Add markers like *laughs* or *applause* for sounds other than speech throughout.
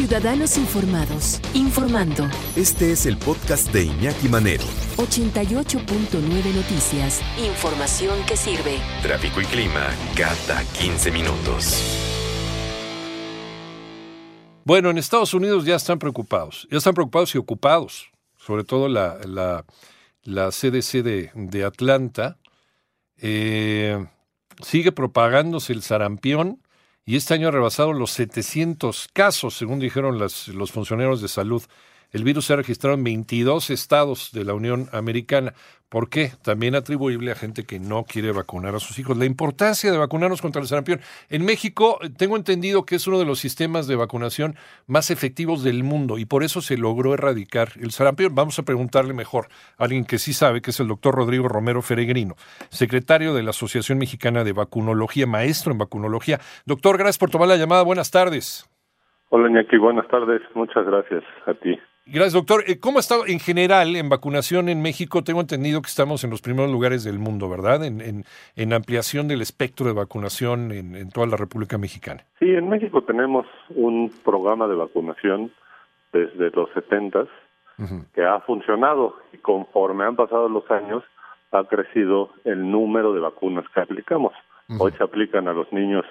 Ciudadanos Informados, informando. Este es el podcast de Iñaki Manero. 88.9 Noticias. Información que sirve. Tráfico y clima cada 15 minutos. Bueno, en Estados Unidos ya están preocupados, ya están preocupados y ocupados, sobre todo la, la, la CDC de, de Atlanta. Eh, sigue propagándose el sarampión y este año ha rebasado los 700 casos, según dijeron las, los funcionarios de salud. El virus se ha registrado en 22 estados de la Unión Americana. ¿Por qué? También atribuible a gente que no quiere vacunar a sus hijos. La importancia de vacunarnos contra el sarampión. En México tengo entendido que es uno de los sistemas de vacunación más efectivos del mundo y por eso se logró erradicar el sarampión. Vamos a preguntarle mejor a alguien que sí sabe, que es el doctor Rodrigo Romero Feregrino, secretario de la Asociación Mexicana de Vacunología, maestro en vacunología. Doctor, gracias por tomar la llamada. Buenas tardes. Hola, Iñaki. Buenas tardes. Muchas gracias a ti. Gracias, doctor. Eh, ¿Cómo ha estado en general en vacunación en México? Tengo entendido que estamos en los primeros lugares del mundo, ¿verdad? En, en, ampliación del espectro de vacunación en, toda la República Mexicana. Sí, en México tenemos un programa de vacunación desde los 70 que ha funcionado y conforme han pasado los años ha crecido el número de vacunas que aplicamos. Hoy se aplican a los niños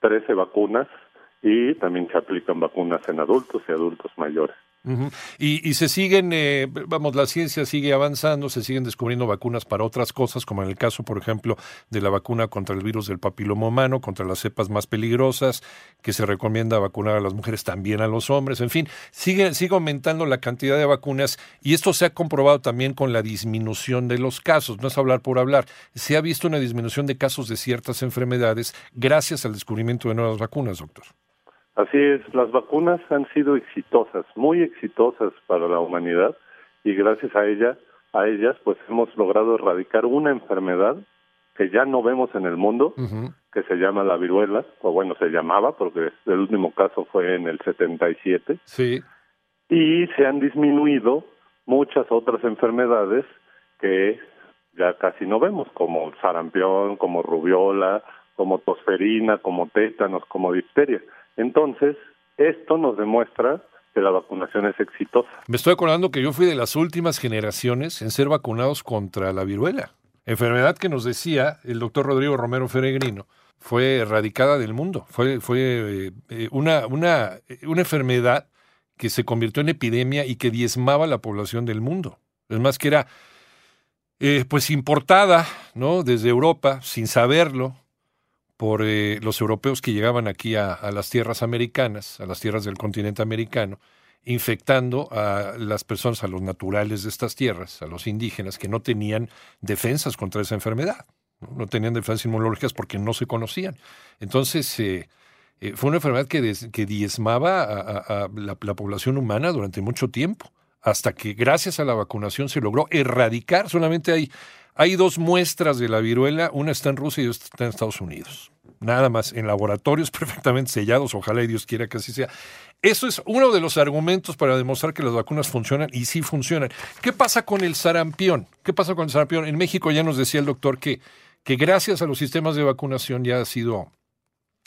13 vacunas y también se aplican vacunas en adultos y adultos mayores y, y, se siguen, eh, vamos, la ciencia sigue avanzando, se siguen descubriendo vacunas para otras cosas, como en el caso, por ejemplo, de la vacuna contra el virus del papiloma humano, contra las cepas más peligrosas, que se recomienda vacunar a las mujeres, también a los hombres, en fin, sigue, sigue aumentando la cantidad de vacunas y esto se ha comprobado también con la disminución de los casos, no es hablar por hablar, se ha visto una disminución de casos de ciertas enfermedades gracias al descubrimiento de nuevas vacunas, doctor. Así es, las vacunas han sido exitosas, muy exitosas para la humanidad y gracias a ella, a ellas, pues hemos logrado erradicar una enfermedad que ya no vemos en el mundo, que se llama la viruela, o bueno, se llamaba porque el último caso fue en el 77. Sí. Y se han disminuido muchas otras enfermedades que ya casi no vemos, como sarampión, como rubiola, como tosferina, como tétanos, como difteria. Entonces, esto nos demuestra que la vacunación es exitosa. Me estoy acordando que yo fui de las últimas generaciones en ser vacunados contra la viruela, enfermedad que nos decía el doctor Rodrigo Romero Feregrino fue erradicada del mundo, fue, fue eh, una, una, una enfermedad que se convirtió en epidemia y que diezmaba la población del mundo. Es más que era eh, pues importada ¿no? desde Europa sin saberlo, por eh, los europeos que llegaban aquí a, las tierras americanas, a las tierras del continente americano, infectando a las personas, a los naturales de estas tierras, a los indígenas, que no tenían defensas contra esa enfermedad, no, tenían defensas inmunológicas porque no se conocían. Entonces, eh, eh, fue una enfermedad que, diezmaba a, la, la, población humana durante mucho tiempo, hasta que gracias a la vacunación se logró erradicar. Solamente hay hay dos muestras de la viruela, una está en Rusia y otra está en Estados Unidos. Nada más, en laboratorios *laughs* perfectamente sellados, ojalá y Dios quiera que así sea. Eso es uno de los argumentos para demostrar que las vacunas funcionan y sí funcionan. ¿Qué pasa con el sarampión? ¿Qué pasa con el sarampión? En México ya nos decía el doctor que, que gracias a los sistemas de vacunación ya ha sido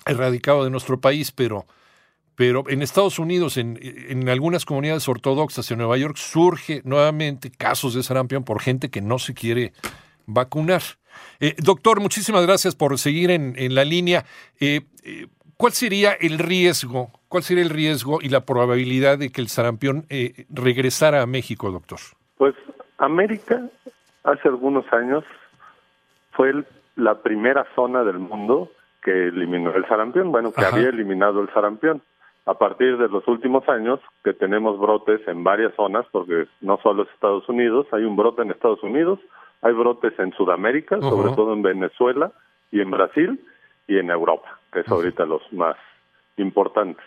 erradicado de nuestro país, pero pero en Estados Unidos, en, en, algunas comunidades ortodoxas en Nueva York, surge nuevamente casos de sarampión por gente que no se quiere vacunar. Eh, doctor, muchísimas gracias por seguir en, en la línea. Eh, eh, ¿Cuál sería el riesgo? ¿Cuál sería el riesgo y la probabilidad de que el sarampión regresara a México, doctor? Pues América hace algunos años fue la primera zona del mundo que eliminó el sarampión, bueno, que había eliminado el sarampión a partir de los últimos años que tenemos brotes en varias zonas, porque no solo es Estados Unidos, hay un brote en Estados Unidos, hay brotes en Sudamérica, sobre todo en Venezuela y en Brasil y en Europa, que es ahorita los más importantes.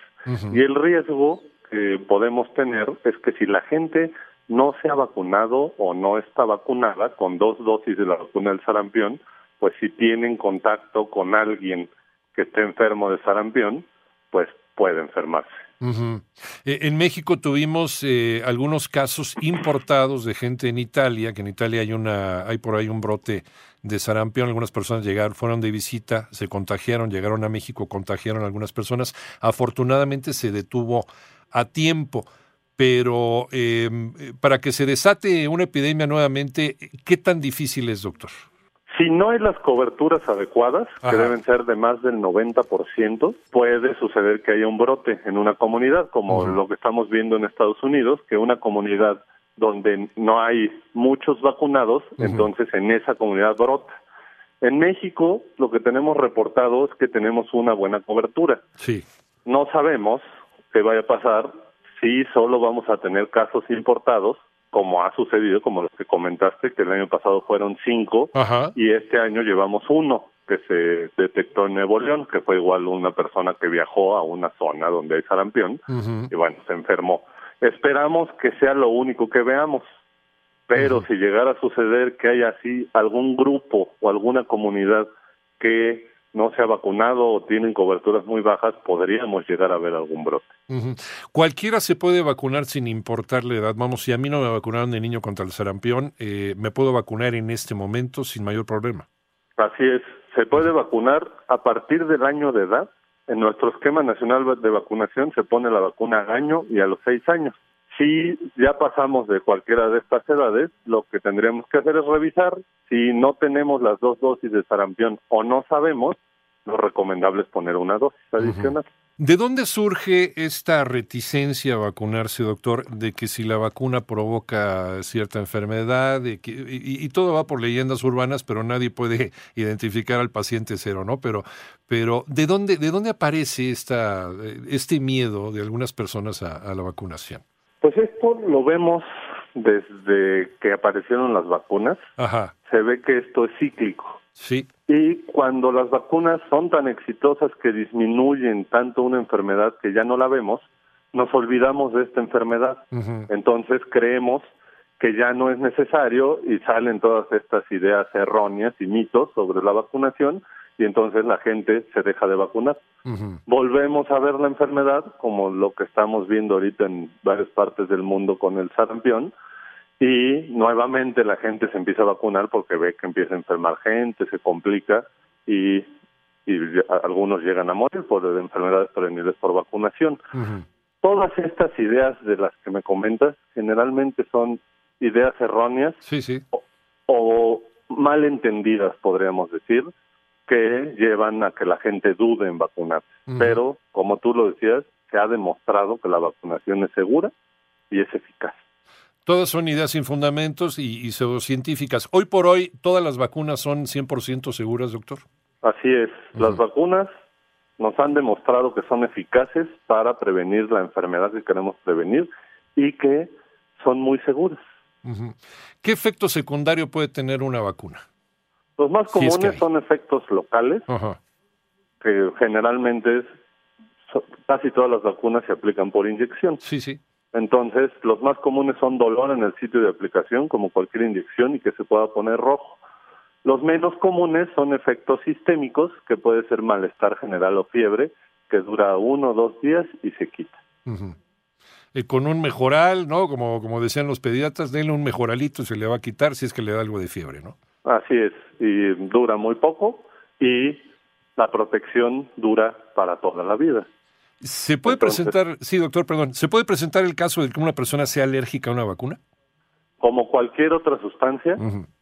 Y el riesgo que podemos tener es que si la gente no se ha vacunado o no está vacunada con dos dosis de la vacuna del sarampión, pues si tienen contacto con alguien que esté enfermo de sarampión, pues puede enfermarse. Eh, en México tuvimos eh, algunos casos importados de gente en Italia, que en Italia hay una, hay por ahí un brote de sarampión. Algunas personas llegaron, fueron de visita, se contagiaron, llegaron a México, contagiaron a algunas personas. Afortunadamente se detuvo a tiempo. Pero em, para que se desate una epidemia nuevamente, ¿qué tan difícil es, doctor? Si no hay las coberturas adecuadas, que deben ser de más del 90%, puede suceder que haya un brote en una comunidad, como lo que estamos viendo en Estados Unidos, que una comunidad donde no hay muchos vacunados, entonces en esa comunidad brota. En México lo que tenemos reportado es que tenemos una buena cobertura. Sí. No sabemos qué vaya a pasar si solo vamos a tener casos importados como ha sucedido, como los que comentaste, que el año pasado fueron cinco y este año llevamos uno que se detectó en Nuevo León, que fue igual una persona que viajó a una zona donde hay sarampión y bueno, se enfermó. Esperamos que sea lo único que veamos, pero si llegara a suceder que haya así algún grupo o alguna comunidad que no se ha vacunado o tienen coberturas muy bajas, podríamos llegar a ver algún brote. Cualquiera se puede vacunar sin importar la edad. Vamos, si a mí no me vacunaron de niño contra el sarampión, eh, me puedo vacunar en este momento sin mayor problema. Así es, se puede vacunar a partir del año de edad. En nuestro esquema nacional de vacunación se pone la vacuna al año y a los seis años. Si ya pasamos de cualquiera de estas edades, lo que tendríamos que hacer es revisar si no tenemos las dos dosis de sarampión o no sabemos, lo recomendable es poner una dosis adicional. ¿De dónde surge esta reticencia a vacunarse, doctor, de que si la vacuna provoca cierta enfermedad y, y, todo va por leyendas urbanas, pero nadie puede *laughs* identificar al paciente cero, ¿no? Pero, pero ¿de dónde, de dónde aparece esta, este miedo de algunas personas a la vacunación? Pues esto lo vemos desde que aparecieron las vacunas. Ajá. Se ve que esto es cíclico. Sí. Y cuando las vacunas son tan exitosas que disminuyen tanto una enfermedad que ya no la vemos, nos olvidamos de esta enfermedad. Entonces creemos que ya no es necesario y salen todas estas ideas erróneas y mitos sobre la vacunación y entonces la gente se deja de vacunar. Volvemos a ver la enfermedad como lo que estamos viendo ahorita en varias partes del mundo con el sarampión y nuevamente la gente se empieza a vacunar porque ve que empieza a enfermar gente, se complica y, y algunos llegan a morir por enfermedades perenniles por vacunación. Todas estas ideas de las que me comentas generalmente son ideas erróneas sí, sí. O, o mal entendidas, podríamos decir, que llevan a que la gente dude en vacunarse. Pero, como tú lo decías, se ha demostrado que la vacunación es segura y es eficaz. Todas son ideas sin fundamentos y, y pseudocientíficas. Hoy por hoy, ¿todas las vacunas son 100% seguras, doctor? Así es. Las vacunas nos han demostrado que son eficaces para prevenir la enfermedad que queremos prevenir y que son muy seguras. ¿Qué efecto secundario puede tener una vacuna? Los más comunes son efectos locales, que generalmente es, casi todas las vacunas se aplican por inyección. Sí, sí. Entonces, los más comunes son dolor en el sitio de aplicación, como cualquier inyección, y que se pueda poner rojo. Los menos comunes son efectos sistémicos, que puede ser malestar general o fiebre, que dura uno o dos días y se quita. Eh, con un mejoral, ¿no? Como, como decían los pediatras, denle un mejoralito y se le va a quitar si es que le da algo de fiebre, ¿no? Así es, y dura muy poco y la protección dura para toda la vida. ¿Se puede presentar, sí, doctor, perdón, ¿se puede presentar el caso de que una persona sea alérgica a una vacuna? Como cualquier otra sustancia,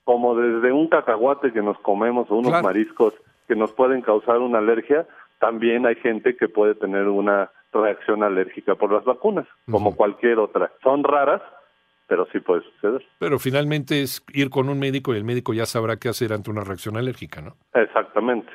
como desde un cacahuate que nos comemos o unos mariscos que nos pueden causar una alergia, también hay gente que puede tener una reacción alérgica por las vacunas, como cualquier otra. Son raras, pero sí puede suceder. Pero finalmente es ir con un médico y el médico ya sabrá qué hacer ante una reacción alérgica, ¿no? Exactamente.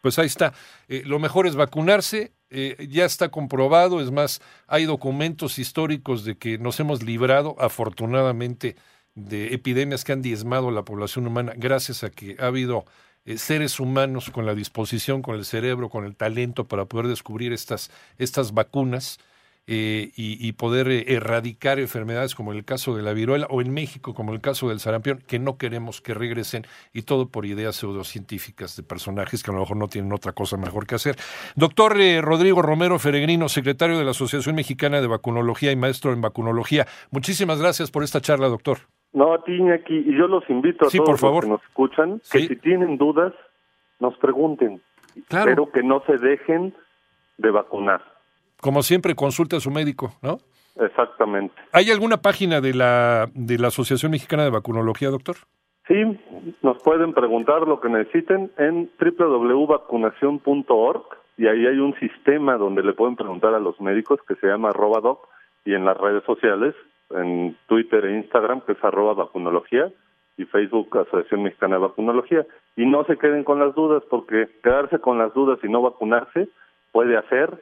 Pues ahí está. Eh, lo mejor es vacunarse, eh, ya está comprobado, es más, hay documentos históricos de que nos hemos librado, afortunadamente, de epidemias que han diezmado la población humana gracias a que ha habido eh, seres humanos con la disposición, con el cerebro, con el talento para poder descubrir estas, estas vacunas eh, y, poder eh, erradicar enfermedades como el caso de la viruela o en México como el caso del sarampión, que no queremos que regresen y todo por ideas pseudocientíficas de personajes que a lo mejor no tienen otra cosa mejor que hacer. Doctor eh, Rodrigo Romero Feregrino, secretario de la Asociación Mexicana de Vacunología y maestro en vacunología, muchísimas gracias por esta charla, doctor. No, a ti, Iñaki, y yo los invito a todos los que nos escuchan, que si tienen dudas, nos pregunten, pero que no se dejen de vacunar Como siempre, consulte a su médico, ¿no? Exactamente. ¿Hay alguna página de la, de la Asociación Mexicana de Vacunología, doctor? Sí, nos pueden preguntar lo que necesiten en www.vacunación.org y ahí hay un sistema donde le pueden preguntar a los médicos que se llama arroba doc y en las redes sociales, en Twitter e Instagram, que es arroba vacunología y Facebook Asociación Mexicana de Vacunología. Y no se queden con las dudas porque quedarse con las dudas y no vacunarse puede hacer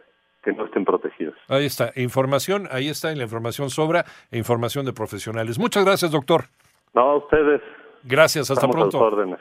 que no estén protegidos. Ahí está, información, ahí está, y la información sobra, e información de profesionales. Muchas gracias, doctor. No, a ustedes. Gracias, hasta Estamos a sus pronto. órdenes.